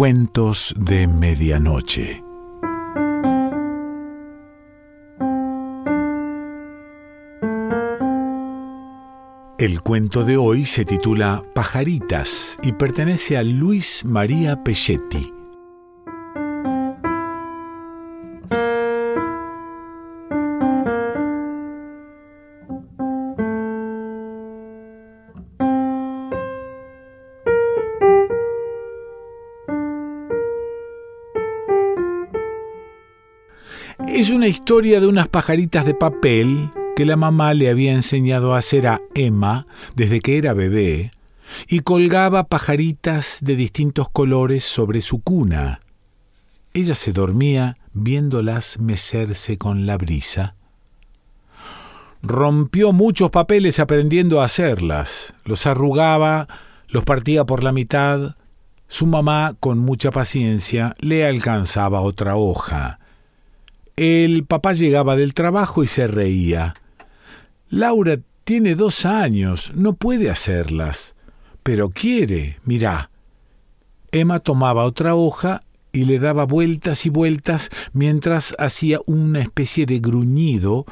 Cuentos de Medianoche. El cuento de hoy se titula Pajaritas y pertenece a Luis María Pelletti. Una historia de unas pajaritas de papel que la mamá le había enseñado a hacer a Emma desde que era bebé y colgaba pajaritas de distintos colores sobre su cuna. Ella se dormía viéndolas mecerse con la brisa. Rompió muchos papeles aprendiendo a hacerlas, los arrugaba, los partía por la mitad. Su mamá, con mucha paciencia, le alcanzaba otra hoja. El papá llegaba del trabajo y se reía. Laura tiene dos años, no puede hacerlas, pero quiere, mirá. Emma tomaba otra hoja y le daba vueltas y vueltas mientras hacía una especie de gruñido,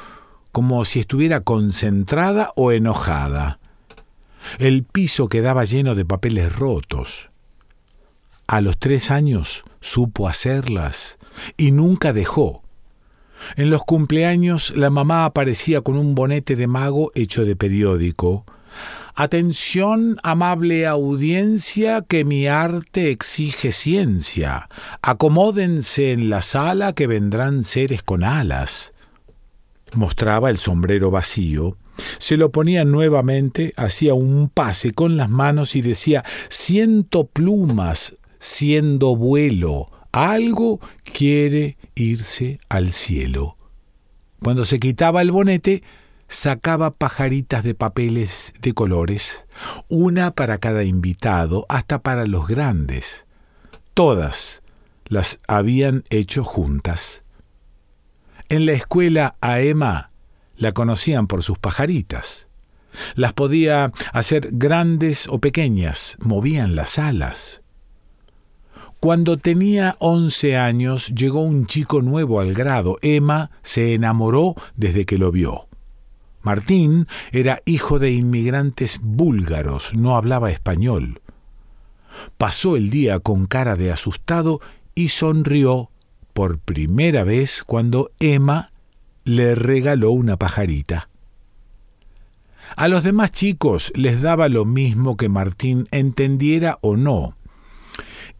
como si estuviera concentrada o enojada. El piso quedaba lleno de papeles rotos. A los tres años supo hacerlas y nunca dejó. En los cumpleaños la mamá aparecía con un bonete de mago hecho de periódico. Atención, amable audiencia, que mi arte exige ciencia. Acomódense en la sala que vendrán seres con alas. Mostraba el sombrero vacío, se lo ponía nuevamente, hacía un pase con las manos y decía Siento plumas, siendo vuelo, algo quiere irse al cielo. Cuando se quitaba el bonete, sacaba pajaritas de papeles de colores, una para cada invitado, hasta para los grandes. Todas las habían hecho juntas. En la escuela a Emma la conocían por sus pajaritas. Las podía hacer grandes o pequeñas, movían las alas. Cuando tenía once años llegó un chico nuevo al grado. Emma se enamoró desde que lo vio. Martín era hijo de inmigrantes búlgaros, no hablaba español. Pasó el día con cara de asustado y sonrió por primera vez cuando Emma le regaló una pajarita. A los demás chicos les daba lo mismo que Martín entendiera o no.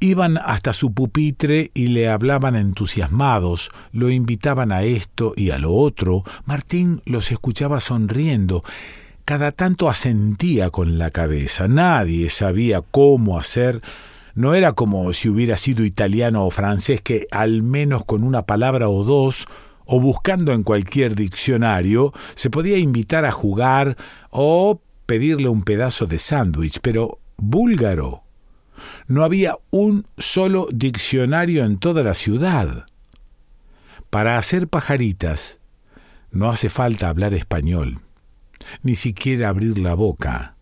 Iban hasta su pupitre y le hablaban entusiasmados, lo invitaban a esto y a lo otro. Martín los escuchaba sonriendo. Cada tanto asentía con la cabeza. Nadie sabía cómo hacer. No era como si hubiera sido italiano o francés que al menos con una palabra o dos o buscando en cualquier diccionario se podía invitar a jugar o pedirle un pedazo de sándwich, pero búlgaro no había un solo diccionario en toda la ciudad. Para hacer pajaritas no hace falta hablar español, ni siquiera abrir la boca.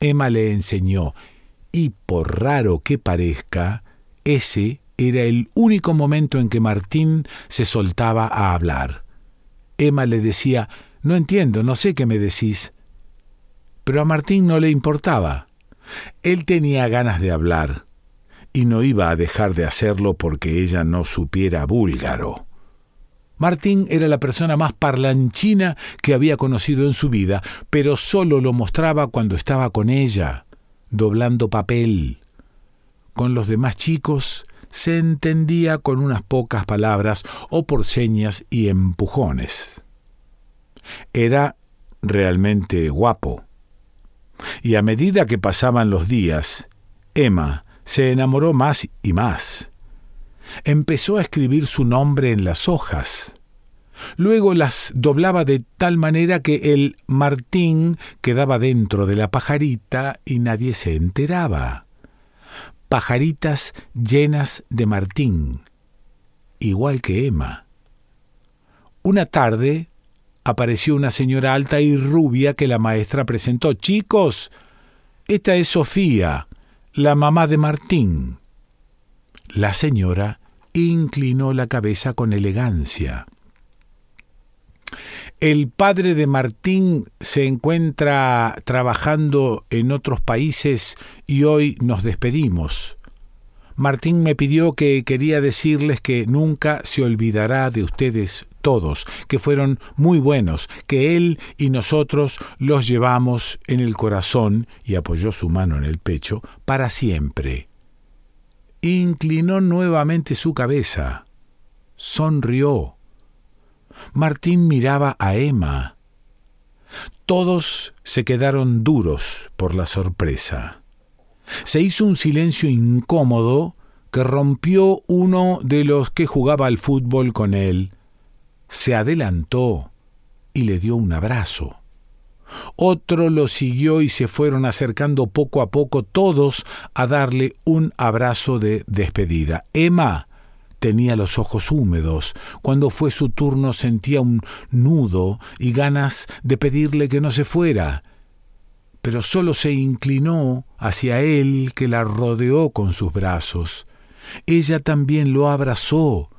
Emma le enseñó, y por raro que parezca, ese era el único momento en que Martín se soltaba a hablar. Emma le decía, no entiendo, no sé qué me decís. Pero a Martín no le importaba. Él tenía ganas de hablar y no iba a dejar de hacerlo porque ella no supiera búlgaro. Martín era la persona más parlanchina que había conocido en su vida, pero solo lo mostraba cuando estaba con ella, doblando papel. Con los demás chicos se entendía con unas pocas palabras o por señas y empujones. Era realmente guapo y a medida que pasaban los días, Emma se enamoró más y más. Empezó a escribir su nombre en las hojas. Luego las doblaba de tal manera que el Martín quedaba dentro de la pajarita y nadie se enteraba. Pajaritas llenas de Martín, igual que Emma. Una tarde apareció una señora alta y rubia que la maestra presentó. Chicos, esta es Sofía, la mamá de Martín. La señora inclinó la cabeza con elegancia. El padre de Martín se encuentra trabajando en otros países y hoy nos despedimos. Martín me pidió que quería decirles que nunca se olvidará de ustedes todos, que fueron muy buenos, que él y nosotros los llevamos en el corazón, y apoyó su mano en el pecho, para siempre. Inclinó nuevamente su cabeza. Sonrió. Martín miraba a Emma. Todos se quedaron duros por la sorpresa. Se hizo un silencio incómodo que rompió uno de los que jugaba al fútbol con él. Se adelantó y le dio un abrazo. Otro lo siguió y se fueron acercando poco a poco todos a darle un abrazo de despedida. Emma tenía los ojos húmedos. Cuando fue su turno sentía un nudo y ganas de pedirle que no se fuera pero sólo se inclinó hacia él que la rodeó con sus brazos. Ella también lo abrazó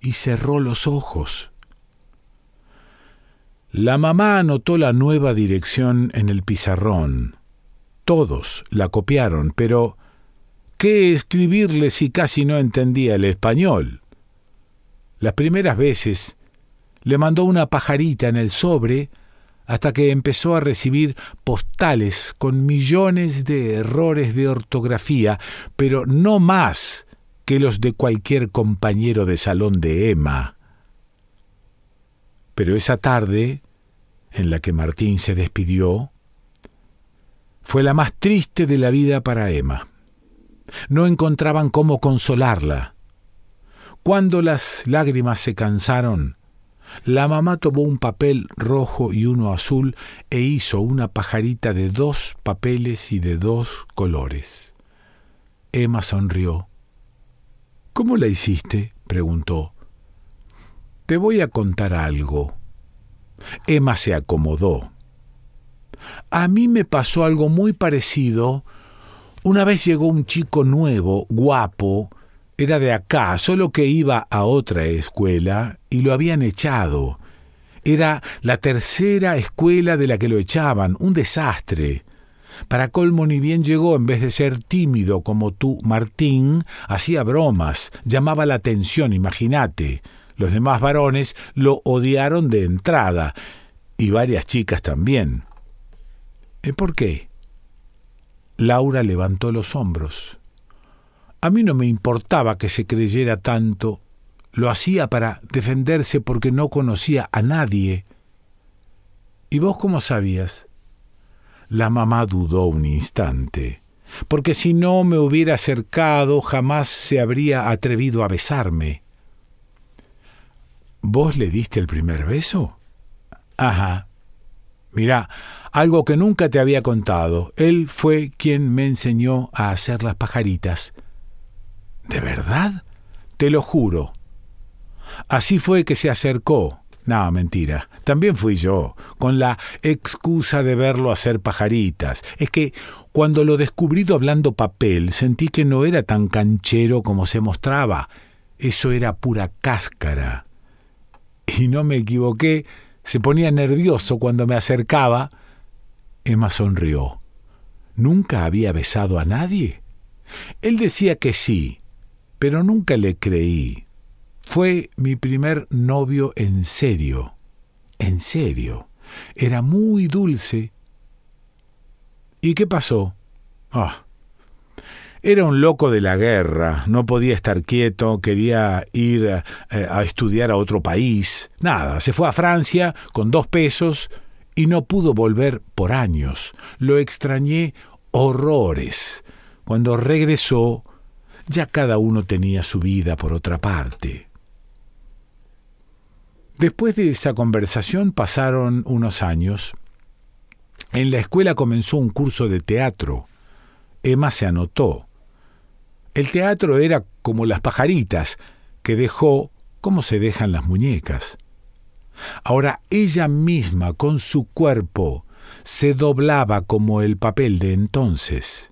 y cerró los ojos. La mamá anotó la nueva dirección en el pizarrón. Todos la copiaron, pero ¿qué escribirle si casi no entendía el español? Las primeras veces le mandó una pajarita en el sobre hasta que empezó a recibir postales con millones de errores de ortografía, pero no más que los de cualquier compañero de salón de Emma. Pero esa tarde, en la que Martín se despidió, fue la más triste de la vida para Emma. No encontraban cómo consolarla. Cuando las lágrimas se cansaron, la mamá tomó un papel rojo y uno azul e hizo una pajarita de dos papeles y de dos colores. Emma sonrió. ¿Cómo la hiciste? preguntó. Te voy a contar algo. Emma se acomodó. A mí me pasó algo muy parecido. Una vez llegó un chico nuevo, guapo, era de acá, solo que iba a otra escuela y lo habían echado. Era la tercera escuela de la que lo echaban, un desastre. Para colmo ni bien llegó, en vez de ser tímido como tú, Martín, hacía bromas, llamaba la atención, imagínate. Los demás varones lo odiaron de entrada, y varias chicas también. ¿Eh, ¿Por qué? Laura levantó los hombros. A mí no me importaba que se creyera tanto, lo hacía para defenderse porque no conocía a nadie. ¿Y vos cómo sabías? La mamá dudó un instante, porque si no me hubiera acercado jamás se habría atrevido a besarme. ¿Vos le diste el primer beso? Ajá. Mirá, algo que nunca te había contado. Él fue quien me enseñó a hacer las pajaritas. ¿De verdad? Te lo juro. Así fue que se acercó. No, mentira. También fui yo, con la excusa de verlo hacer pajaritas. Es que cuando lo descubrí hablando papel, sentí que no era tan canchero como se mostraba. Eso era pura cáscara. Y no me equivoqué, se ponía nervioso cuando me acercaba. Emma sonrió. ¿Nunca había besado a nadie? Él decía que sí, pero nunca le creí. Fue mi primer novio en serio, en serio. Era muy dulce. ¿Y qué pasó? Ah. Era un loco de la guerra, no podía estar quieto, quería ir a, eh, a estudiar a otro país. Nada, se fue a Francia con dos pesos y no pudo volver por años. Lo extrañé horrores. Cuando regresó, ya cada uno tenía su vida por otra parte. Después de esa conversación pasaron unos años. En la escuela comenzó un curso de teatro. Emma se anotó. El teatro era como las pajaritas, que dejó como se dejan las muñecas. Ahora ella misma con su cuerpo se doblaba como el papel de entonces.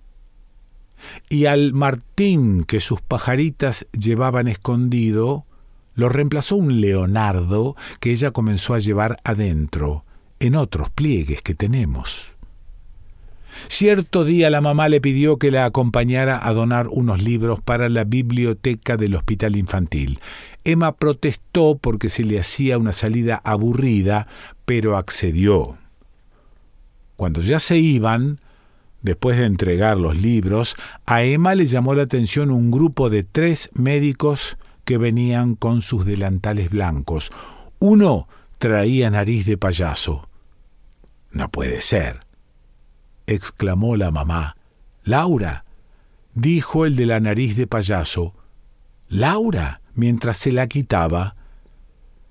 y al Martín que sus pajaritas llevaban escondido, lo reemplazó un Leonardo que ella comenzó a llevar adentro, en otros pliegues que tenemos. Cierto día la mamá le pidió que la acompañara a donar unos libros para la biblioteca del hospital infantil. Emma protestó porque se le hacía una salida aburrida, pero accedió. Cuando ya se iban, después de entregar los libros, a Emma le llamó la atención un grupo de tres médicos que venían con sus delantales blancos. Uno traía nariz de payaso. No puede ser, exclamó la mamá. Laura, dijo el de la nariz de payaso. Laura, mientras se la quitaba.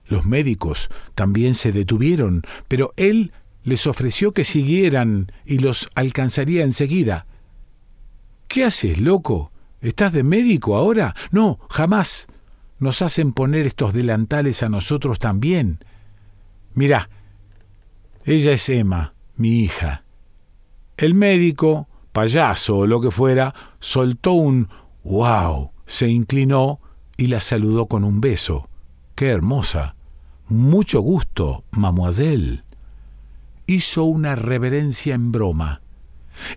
Los médicos también se detuvieron, pero él les ofreció que siguieran y los alcanzaría enseguida. ¿Qué haces, loco? ¿Estás de médico ahora? No, jamás. Nos hacen poner estos delantales a nosotros también. Mira, ella es Emma, mi hija. El médico, payaso o lo que fuera, soltó un wow, se inclinó y la saludó con un beso. ¡Qué hermosa! Mucho gusto, mademoiselle hizo una reverencia en broma.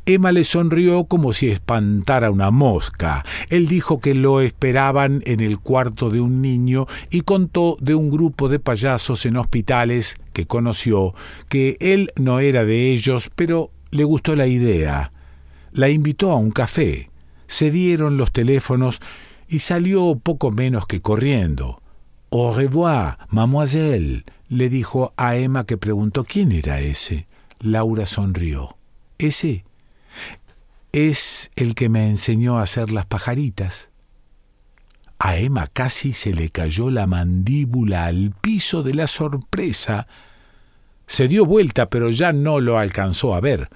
Emma le sonrió como si espantara una mosca. Él dijo que lo esperaban en el cuarto de un niño y contó de un grupo de payasos en hospitales que conoció, que él no era de ellos, pero le gustó la idea. La invitó a un café. Se dieron los teléfonos y salió poco menos que corriendo. Au revoir, mademoiselle, le dijo a Emma que preguntó quién era ese. Laura sonrió. Ese es el que me enseñó a hacer las pajaritas. A Emma casi se le cayó la mandíbula al piso de la sorpresa. Se dio vuelta, pero ya no lo alcanzó a ver.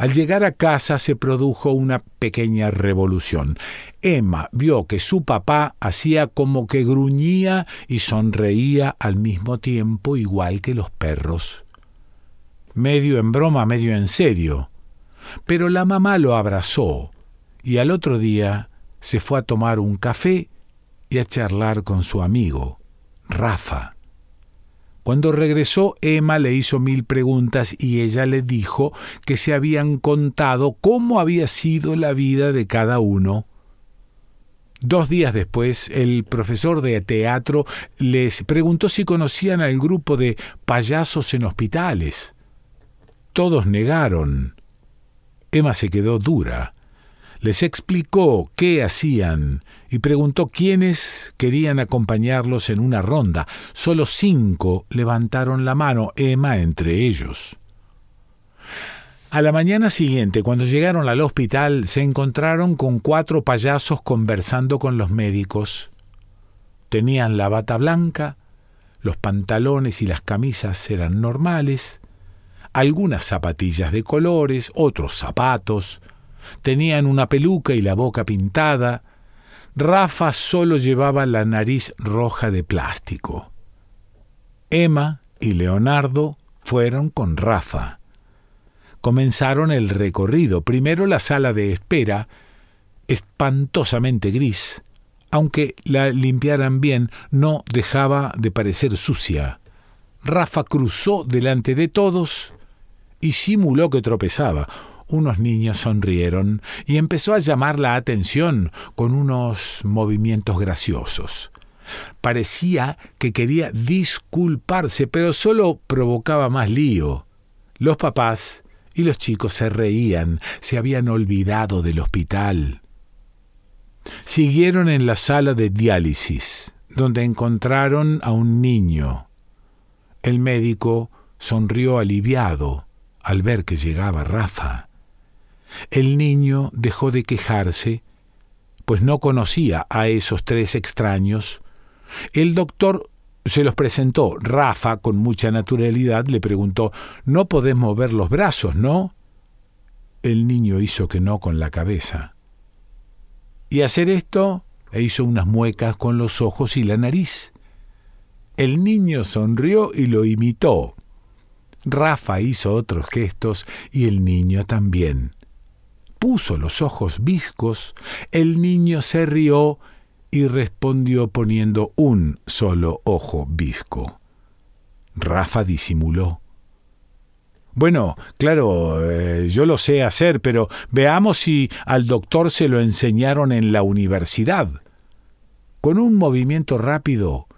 Al llegar a casa se produjo una pequeña revolución. Emma vio que su papá hacía como que gruñía y sonreía al mismo tiempo igual que los perros. Medio en broma, medio en serio. Pero la mamá lo abrazó y al otro día se fue a tomar un café y a charlar con su amigo, Rafa. Cuando regresó, Emma le hizo mil preguntas y ella le dijo que se habían contado cómo había sido la vida de cada uno. Dos días después, el profesor de teatro les preguntó si conocían al grupo de payasos en hospitales. Todos negaron. Emma se quedó dura. Les explicó qué hacían y preguntó quiénes querían acompañarlos en una ronda. Solo cinco levantaron la mano, Emma entre ellos. A la mañana siguiente, cuando llegaron al hospital, se encontraron con cuatro payasos conversando con los médicos. Tenían la bata blanca, los pantalones y las camisas eran normales, algunas zapatillas de colores, otros zapatos, tenían una peluca y la boca pintada, Rafa solo llevaba la nariz roja de plástico. Emma y Leonardo fueron con Rafa. Comenzaron el recorrido, primero la sala de espera, espantosamente gris, aunque la limpiaran bien, no dejaba de parecer sucia. Rafa cruzó delante de todos y simuló que tropezaba unos niños sonrieron y empezó a llamar la atención con unos movimientos graciosos. Parecía que quería disculparse, pero solo provocaba más lío. Los papás y los chicos se reían, se habían olvidado del hospital. Siguieron en la sala de diálisis, donde encontraron a un niño. El médico sonrió aliviado al ver que llegaba Rafa. El niño dejó de quejarse, pues no conocía a esos tres extraños. El doctor se los presentó. Rafa, con mucha naturalidad, le preguntó No podés mover los brazos, ¿no? El niño hizo que no con la cabeza. Y hacer esto hizo unas muecas con los ojos y la nariz. El niño sonrió y lo imitó. Rafa hizo otros gestos y el niño también. Puso los ojos viscos, el niño se rió y respondió poniendo un solo ojo visco. Rafa disimuló. Bueno, claro, eh, yo lo sé hacer, pero veamos si al doctor se lo enseñaron en la universidad. Con un movimiento rápido,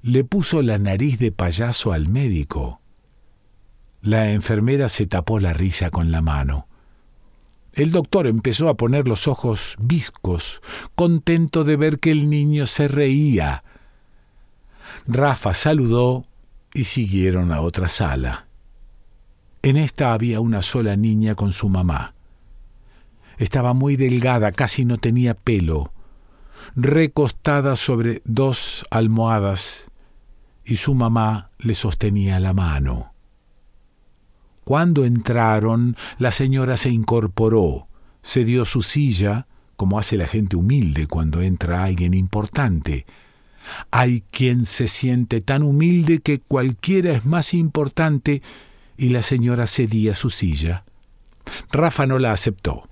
le puso la nariz de payaso al médico. La enfermera se tapó la risa con la mano. El doctor empezó a poner los ojos viscos, contento de ver que el niño se reía. Rafa saludó y siguieron a otra sala. En esta había una sola niña con su mamá. Estaba muy delgada, casi no tenía pelo, recostada sobre dos almohadas, y su mamá le sostenía la mano. Cuando entraron, la señora se incorporó, se dio su silla, como hace la gente humilde cuando entra alguien importante. Hay quien se siente tan humilde que cualquiera es más importante y la señora cedía su silla. Rafa no la aceptó.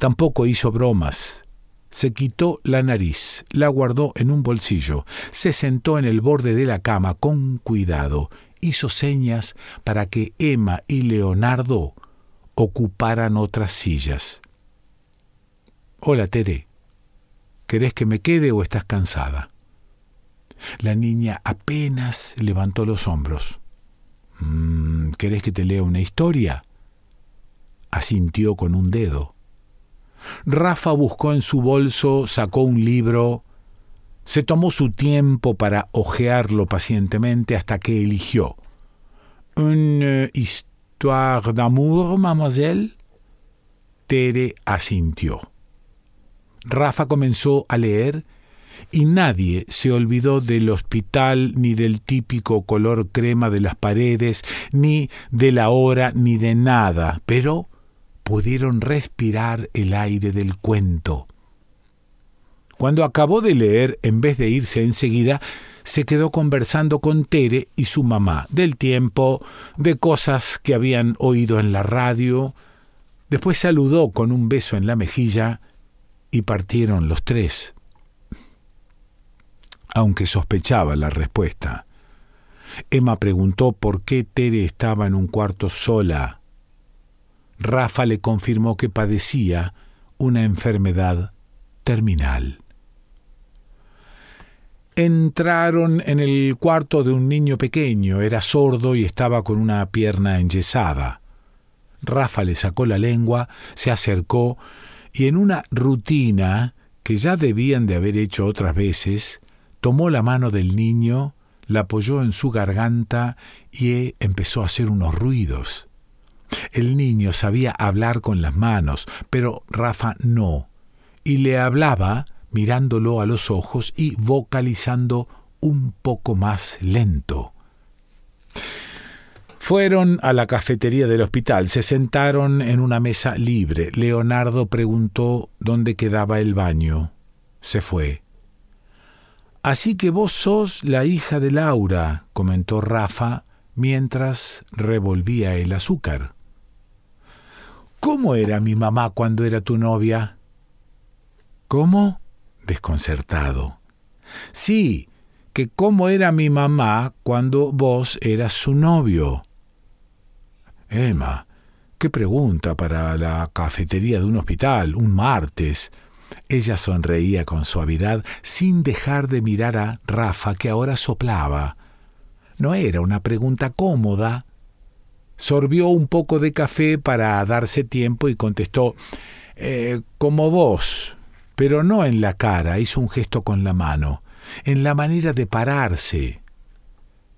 Tampoco hizo bromas. Se quitó la nariz, la guardó en un bolsillo, se sentó en el borde de la cama con cuidado hizo señas para que Emma y Leonardo ocuparan otras sillas. Hola, Tere. ¿Querés que me quede o estás cansada? La niña apenas levantó los hombros. Mm, ¿Querés que te lea una historia? Asintió con un dedo. Rafa buscó en su bolso, sacó un libro, se tomó su tiempo para hojearlo pacientemente hasta que eligió. ¿Une histoire d'amour, mademoiselle? Tere asintió. Rafa comenzó a leer y nadie se olvidó del hospital ni del típico color crema de las paredes, ni de la hora, ni de nada, pero pudieron respirar el aire del cuento. Cuando acabó de leer, en vez de irse enseguida, se quedó conversando con Tere y su mamá del tiempo, de cosas que habían oído en la radio. Después saludó con un beso en la mejilla y partieron los tres. Aunque sospechaba la respuesta. Emma preguntó por qué Tere estaba en un cuarto sola. Rafa le confirmó que padecía una enfermedad terminal. Entraron en el cuarto de un niño pequeño, era sordo y estaba con una pierna enyesada. Rafa le sacó la lengua, se acercó y en una rutina que ya debían de haber hecho otras veces, tomó la mano del niño, la apoyó en su garganta y empezó a hacer unos ruidos. El niño sabía hablar con las manos, pero Rafa no, y le hablaba mirándolo a los ojos y vocalizando un poco más lento. Fueron a la cafetería del hospital, se sentaron en una mesa libre. Leonardo preguntó dónde quedaba el baño. Se fue. Así que vos sos la hija de Laura, comentó Rafa mientras revolvía el azúcar. ¿Cómo era mi mamá cuando era tu novia? ¿Cómo? Desconcertado. Sí, que cómo era mi mamá cuando vos eras su novio. Emma, qué pregunta para la cafetería de un hospital, un martes. Ella sonreía con suavidad sin dejar de mirar a Rafa que ahora soplaba. No era una pregunta cómoda. Sorbió un poco de café para darse tiempo y contestó eh, como vos pero no en la cara, hizo un gesto con la mano, en la manera de pararse.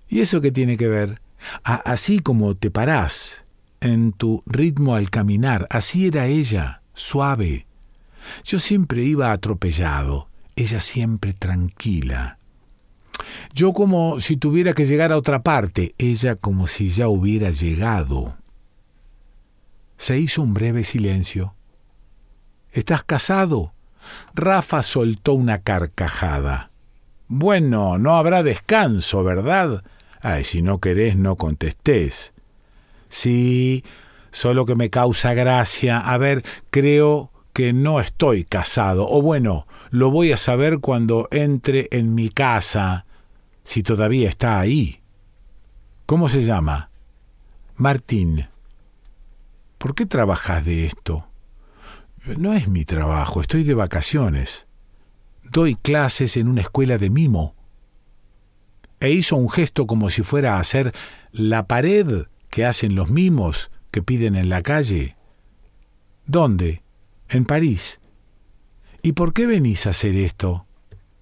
¿Y eso qué tiene que ver? así como te parás, en tu ritmo al caminar, así era ella, suave. Yo siempre iba atropellado, ella siempre tranquila. Yo como si tuviera que llegar a otra parte, ella como si ya hubiera llegado. Se hizo un breve silencio. ¿Estás casado? Rafa soltó una carcajada. Bueno, no habrá descanso, ¿verdad? Ay, si no querés, no contestés. Sí, solo que me causa gracia. A ver, creo que no estoy casado, o bueno, lo voy a saber cuando entre en mi casa, si todavía está ahí. ¿Cómo se llama? Martín. ¿Por qué trabajas de esto? No es mi trabajo, estoy de vacaciones. Doy clases en una escuela de mimo. E hizo un gesto como si fuera a hacer la pared que hacen los mimos que piden en la calle. ¿Dónde? En París. ¿Y por qué venís a hacer esto?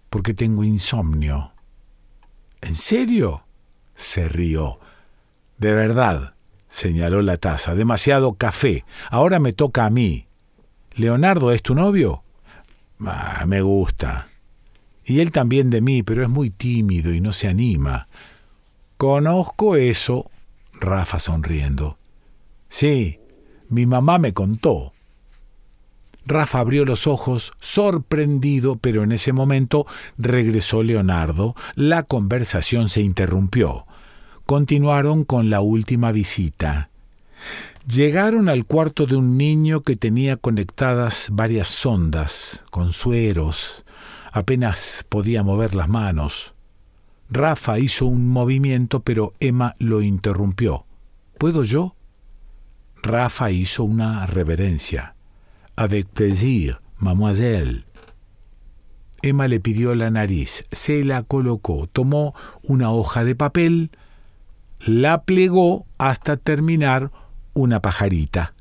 Porque tengo insomnio. ¿En serio? se rió. De verdad, señaló la taza. Demasiado café. Ahora me toca a mí. ¿Leonardo es tu novio? Ah, me gusta. Y él también de mí, pero es muy tímido y no se anima. Conozco eso, Rafa sonriendo. Sí, mi mamá me contó. Rafa abrió los ojos, sorprendido, pero en ese momento regresó Leonardo. La conversación se interrumpió. Continuaron con la última visita. Llegaron al cuarto de un niño que tenía conectadas varias sondas, con sueros. Apenas podía mover las manos. Rafa hizo un movimiento, pero Emma lo interrumpió. ¿Puedo yo? Rafa hizo una reverencia. Avec plaisir, mademoiselle. Emma le pidió la nariz, se la colocó, tomó una hoja de papel, la plegó hasta terminar una pajarita.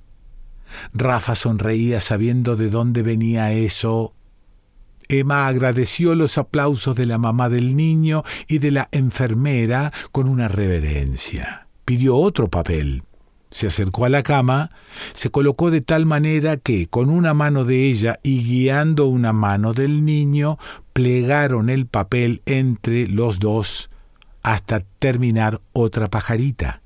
Rafa sonreía sabiendo de dónde venía eso. Emma agradeció los aplausos de la mamá del niño y de la enfermera con una reverencia. Pidió otro papel se acercó a la cama, se colocó de tal manera que, con una mano de ella y guiando una mano del niño, plegaron el papel entre los dos hasta terminar otra pajarita.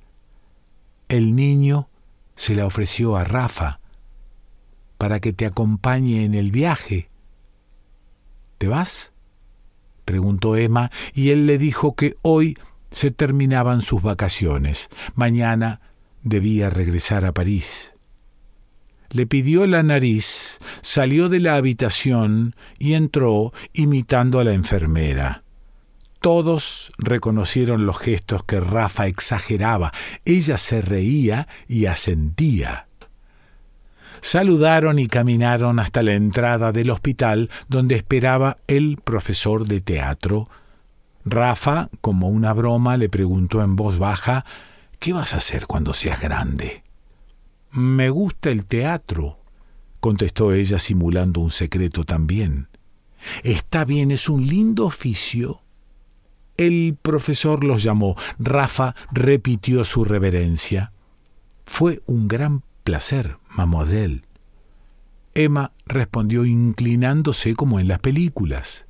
El niño se la ofreció a Rafa para que te acompañe en el viaje. ¿Te vas? preguntó Emma, y él le dijo que hoy se terminaban sus vacaciones. Mañana debía regresar a París. Le pidió la nariz, salió de la habitación y entró imitando a la enfermera. Todos reconocieron los gestos que Rafa exageraba. Ella se reía y asentía. Saludaron y caminaron hasta la entrada del hospital donde esperaba el profesor de teatro. Rafa, como una broma, le preguntó en voz baja ¿Qué vas a hacer cuando seas grande? Me gusta el teatro, contestó ella simulando un secreto también. Está bien, es un lindo oficio. El profesor los llamó. Rafa repitió su reverencia. Fue un gran placer, mademoiselle. Emma respondió inclinándose como en las películas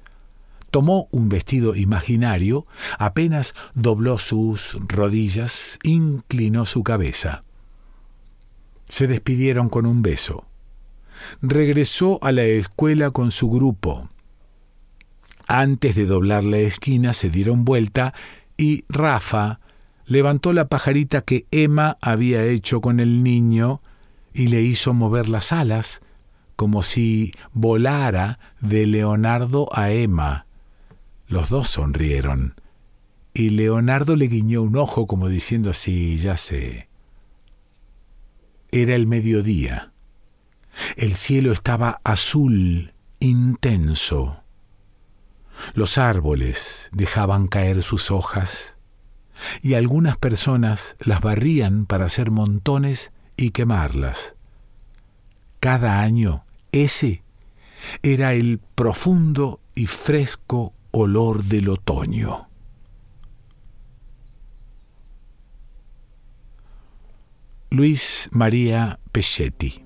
tomó un vestido imaginario, apenas dobló sus rodillas, inclinó su cabeza. Se despidieron con un beso. Regresó a la escuela con su grupo. Antes de doblar la esquina se dieron vuelta y Rafa levantó la pajarita que Emma había hecho con el niño y le hizo mover las alas, como si volara de Leonardo a Emma los dos sonrieron, y Leonardo le guiñó un ojo como diciendo así, ya sé. Era el mediodía. El cielo estaba azul, intenso. Los árboles dejaban caer sus hojas y algunas personas las barrían para hacer montones y quemarlas. Cada año ese era el profundo y fresco olor del otoño. Luis María Pechetti